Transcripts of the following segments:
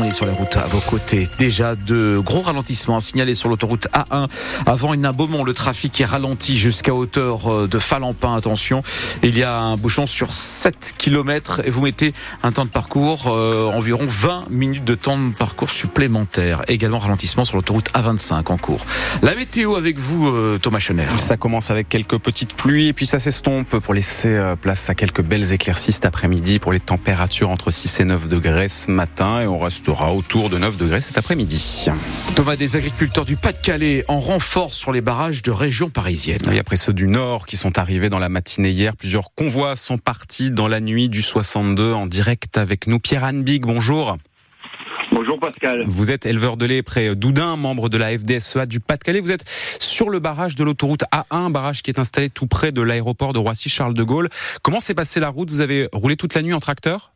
Sur les routes à vos côtés. Déjà de gros ralentissements signalés sur l'autoroute A1 avant une Beaumont. Le trafic est ralenti jusqu'à hauteur euh, de Falampin. Attention, il y a un bouchon sur 7 km et vous mettez un temps de parcours euh, environ 20 minutes de temps de parcours supplémentaire. Également ralentissement sur l'autoroute A25 en cours. La météo avec vous, euh, Thomas Chener. Ça commence avec quelques petites pluies et puis ça s'estompe pour laisser place à quelques belles éclaircies cet après-midi pour les températures entre 6 et 9 degrés ce matin et on reste restera autour de 9 degrés cet après-midi. Thomas, des agriculteurs du Pas-de-Calais en renfort sur les barrages de région parisienne. Et après ceux du Nord qui sont arrivés dans la matinée hier, plusieurs convois sont partis dans la nuit du 62 en direct avec nous. Pierre Anne Big, bonjour. Bonjour Pascal. Vous êtes éleveur de lait près d'Oudin, membre de la FDSEA du Pas-de-Calais. Vous êtes sur le barrage de l'autoroute A1, barrage qui est installé tout près de l'aéroport de Roissy-Charles de Gaulle. Comment s'est passée la route? Vous avez roulé toute la nuit en tracteur?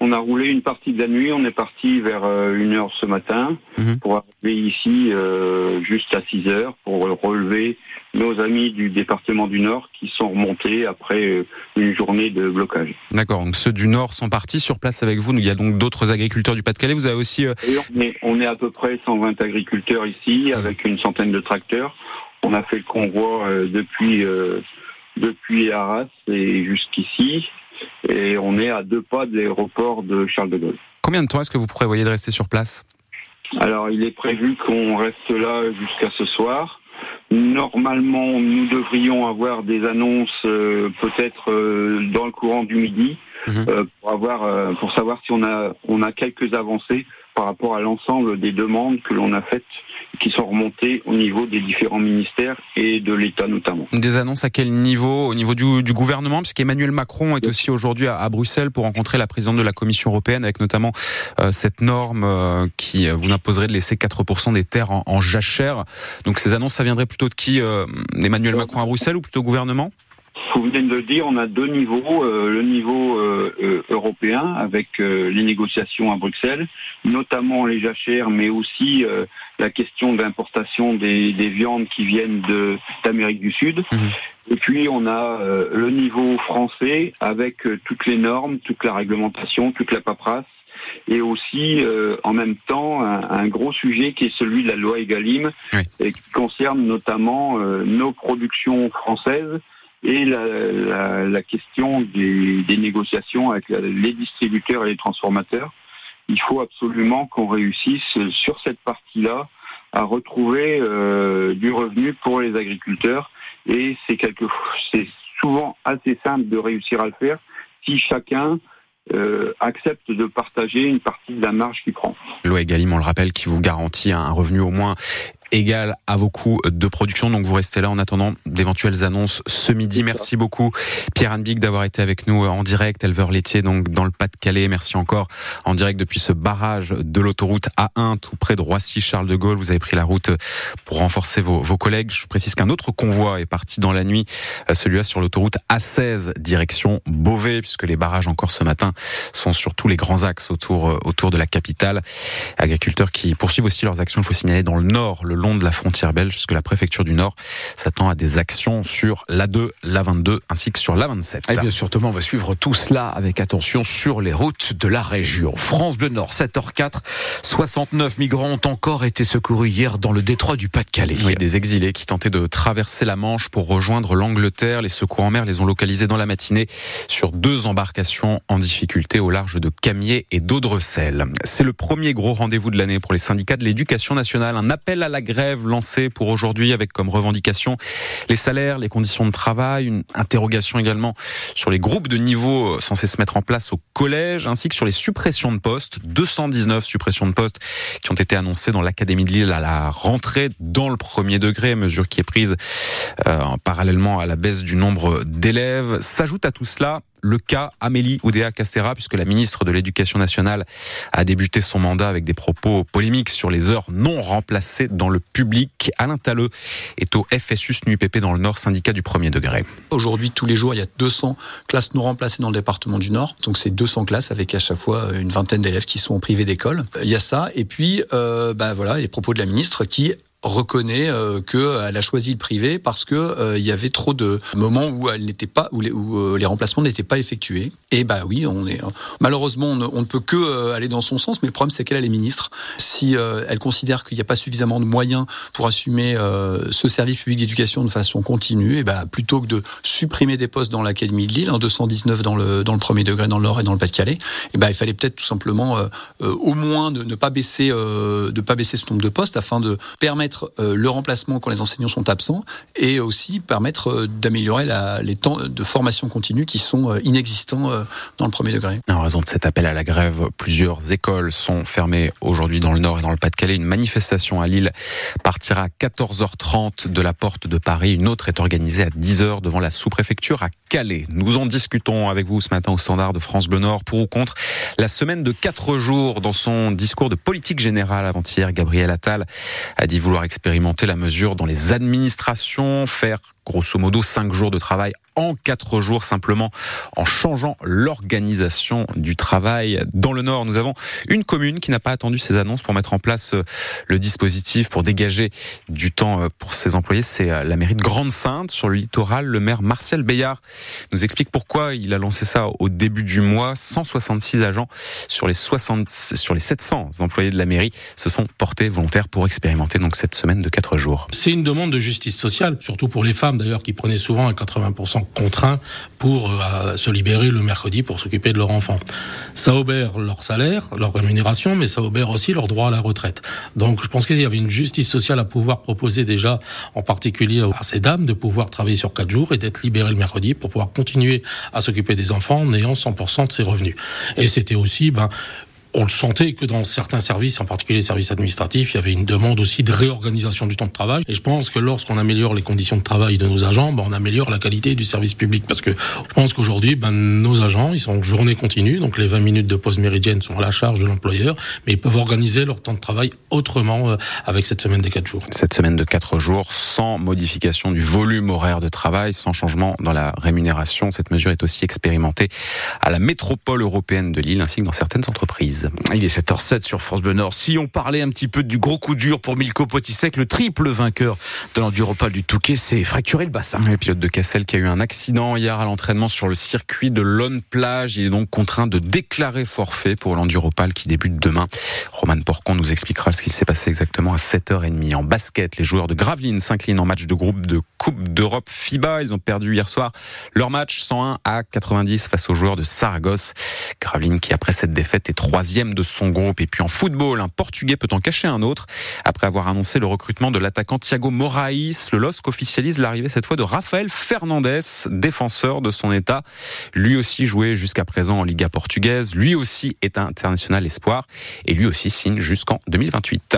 On a roulé une partie de la nuit, on est parti vers euh, une heure ce matin mhm. pour arriver ici euh, juste à 6 heures pour relever nos amis du département du Nord qui sont remontés après euh, une journée de blocage. D'accord, donc ceux du Nord sont partis sur place avec vous. Il y a donc d'autres agriculteurs du Pas-de-Calais. Vous avez aussi... On, est, à peu près 120 agriculteurs ici mhm. avec une centaine de tracteurs. On a fait le convoi depuis, depuis Arras et jusqu'ici et on est à deux pas de l'aéroport de Charles de Gaulle. Combien de temps est-ce que vous prévoyez de rester sur place? Alors, il est prévu qu'on reste là jusqu'à ce soir. Normalement, nous devrions avoir des annonces euh, peut-être euh, dans le courant du midi mhm. euh, pour avoir pour savoir si on a on a quelques avancées par rapport à l'ensemble des demandes que l'on a faites qui sont remontées au niveau des différents ministères et de l'État notamment. Des annonces à quel niveau? Au niveau du, gouvernement, puisqu'Emmanuel Macron est aussi aujourd'hui à, Bruxelles pour rencontrer la présidente de la Commission européenne avec notamment euh, cette norme euh, qui euh, vous imposerait de laisser 4% des terres en, jachère. Donc ces annonces, ça viendrait plutôt de qui Emmanuel Macron à Bruxelles ou plutôt au gouvernement? Vous venez de le dire, on a deux niveaux. Euh, le niveau euh, euh, européen avec les négociations à Bruxelles, notamment les jachères, mais aussi la question d'importation des, viandes qui viennent d'Amérique du Sud. Mhm. Et puis on a le niveau français avec toutes les normes, toute la réglementation, toute la paperasse et aussi en même temps un, gros sujet qui est celui de la loi Egalim et qui concerne notamment nos productions françaises et la, question des, négociations avec les distributeurs et les transformateurs. Il faut absolument qu'on réussisse sur cette partie-là à retrouver euh, du revenu pour les agriculteurs et c'est quelque c'est souvent assez simple de réussir à le faire si chacun euh, accepte de partager une partie de la marge qu'il prend. Loi Egalim, on le rappelle, qui vous garantit un revenu au moins égal à vos coûts de production. Donc vous restez là en attendant d'éventuelles annonces ce midi. Merci beaucoup Pierre Anbic d'avoir été avec nous en direct, éleveur laitier donc dans le Pas-de-Calais. Merci encore en direct depuis ce barrage de l'autoroute A1 tout près de Roissy Charles de Gaulle. Vous avez pris la route pour renforcer vos, vos collègues. Je précise qu'un autre convoi est parti dans la nuit, euh, celui-là sur l'autoroute A16 direction Beauvais puisque les barrages encore ce matin sont sur tous les grands axes autour euh, autour de la capitale. Agriculteurs qui poursuivent aussi leurs actions, il faut signaler dans le nord, le long de la frontière belge, puisque la préfecture du Nord s'attend à des actions sur l'A2, l'A22 ainsi que sur l'A27. Et bien sûr, Thomas, on va suivre tout cela avec attention sur les routes de la région. France Bleu Nord, 7h04. 69 migrants ont encore été secourus hier dans le détroit du Pas-de-Calais. Oui, des exilés qui tentaient de traverser la Manche pour rejoindre l'Angleterre. Les secours en mer les ont localisés dans la matinée sur deux embarcations en difficulté au large de Camier et d'Audrecel. C'est le premier gros rendez-vous de l'année pour les syndicats de l'éducation nationale. Un appel à la grève lancée pour aujourd'hui avec comme revendication les salaires, les conditions de travail, une interrogation également sur les groupes de niveau euh, censés se mettre en place au collège, ainsi que sur les suppressions de postes, 219 suppressions de postes qui ont été annoncées dans l'Académie de Lille à la rentrée dans le premier degré, mesure qui est prise euh, parallèlement à la baisse du nombre d'élèves. S'ajoute à tout cela le cas Amélie Oudéa Castera, puisque la ministre de l'Éducation nationale a débuté son mandat avec des propos polémiques sur les heures non remplacées dans le public. Alain Talleux est au FSU NUPP dans le Nord, syndicat du premier degré. Aujourd'hui, tous les jours, il y a 200 classes non remplacées dans le département du Nord. Donc c'est 200 classes avec à chaque fois une vingtaine d'élèves qui sont privés d'école. Il y a ça. Et puis, euh, bah voilà, les propos de la ministre qui reconnaît euh, qu'elle a choisi le privé parce que euh, y avait trop de moments où elle n'était pas où les, euh, remplacements n'étaient pas effectués. Et bah oui, on est malheureusement on ne, peut que aller dans son sens, mais le problème c'est qu'elle est ministre. Si elle considère qu'il n'y a pas suffisamment de moyens pour assumer ce service public d'éducation de façon continue, et bah plutôt que de supprimer des postes dans l'académie de Lille, en 219 dans le dans le premier degré dans le Nord et dans le Pas-de-Calais, et bah il fallait peut-être tout simplement au moins de ne pas baisser de pas baisser ce nombre de postes afin de permettre euh, le remplacement quand les enseignants sont absents et aussi permettre euh, d'améliorer les temps de formation continue qui sont euh, inexistants dans le premier degré. En raison de cet appel à la grève, plusieurs écoles sont fermées aujourd'hui dans le Nord et dans le Pas-de-Calais. Une manifestation à Lille partira à 14h30 de la porte de Paris. Une autre est organisée à 10h devant la sous-préfecture à Calais. Nous en discutons avec vous ce matin au standard de France Bleu Nord pour ou contre la semaine de 4 jours. Dans son discours de politique générale avant-hier, Gabriel Attal a dit vouloir expérimenter la mesure dans les administrations, faire grosso modo cinq jours de travail en quatre jours simplement en changeant l'organisation du travail. Dans le Nord, nous avons une commune qui n'a pas attendu ces annonces pour mettre en place euh, le dispositif, pour dégager du temps euh, pour ses employés. C'est euh, la mairie de Grande-Sainte sur le littoral. Le maire Martial Bayard nous explique pourquoi il a lancé ça au début du mois. 166 agents sur les 60, sur les 700 employés de la mairie se sont portés volontaires pour expérimenter donc cette semaine de quatre jours. C'est une demande de justice sociale, surtout pour les femmes d'ailleurs qui prenaient souvent à 80% contraints pour euh, se libérer le mercredi pour s'occuper de leur enfant. Ça obère leur salaire, leur rémunération, mais ça obère aussi leur droit à la retraite. Donc je pense qu'il y avait une justice sociale à pouvoir proposer déjà, en particulier à ces dames, de pouvoir travailler sur 4 jours et d'être libérées le mercredi pour pouvoir continuer à s'occuper des enfants en ayant 100% de ses revenus. Et c'était aussi ben, on le sentait que dans certains services, en particulier les services administratifs, il y avait une demande aussi de réorganisation du temps de travail. Et je pense que lorsqu'on améliore les conditions de travail de nos agents, ben, on améliore la qualité du service public. Parce que je pense qu'aujourd'hui, ben, nos agents, ils sont journée continue, donc les 20 minutes de pause méridienne sont à la charge de l'employeur, mais ils peuvent organiser leur temps de travail autrement euh, avec cette semaine des 4 jours. Cette semaine de 4 jours, sans modification du volume horaire de travail, sans changement dans la rémunération. Cette mesure est aussi expérimentée à la métropole européenne de Lille ainsi que dans certaines entreprises. Il est 7h07 sur France Bleu Nord. Si on parlait un petit peu du gros coup dur pour Milko Potisek, le triple vainqueur de l'enduropal du Touquet, c'est fracturé le bassin. Le pilote de Cassel qui a eu un accident hier à l'entraînement sur le circuit de Lone Plage. Il est donc contraint de déclarer forfait pour l'enduropal qui débute demain. Roman Porcon nous expliquera ce qui s'est passé exactement à 7h30. En basket, les joueurs de Gravelines s'inclinent en match de groupe de Coupe d'Europe FIBA. Ils ont perdu hier soir leur match 101 à 90 face aux joueurs de Saragosse. Gravelines qui, après cette défaite, est troisième de son groupe. Et puis en football, un Portugais peut en cacher un autre. Après avoir annoncé le recrutement de l'attaquant Thiago Moraes, le LOSC officialise l'arrivée cette fois de Rafael Fernandes, défenseur de son état. Lui aussi joué jusqu'à présent en Liga portugaise. Lui aussi est international espoir. Et lui aussi signe jusqu'en 2028.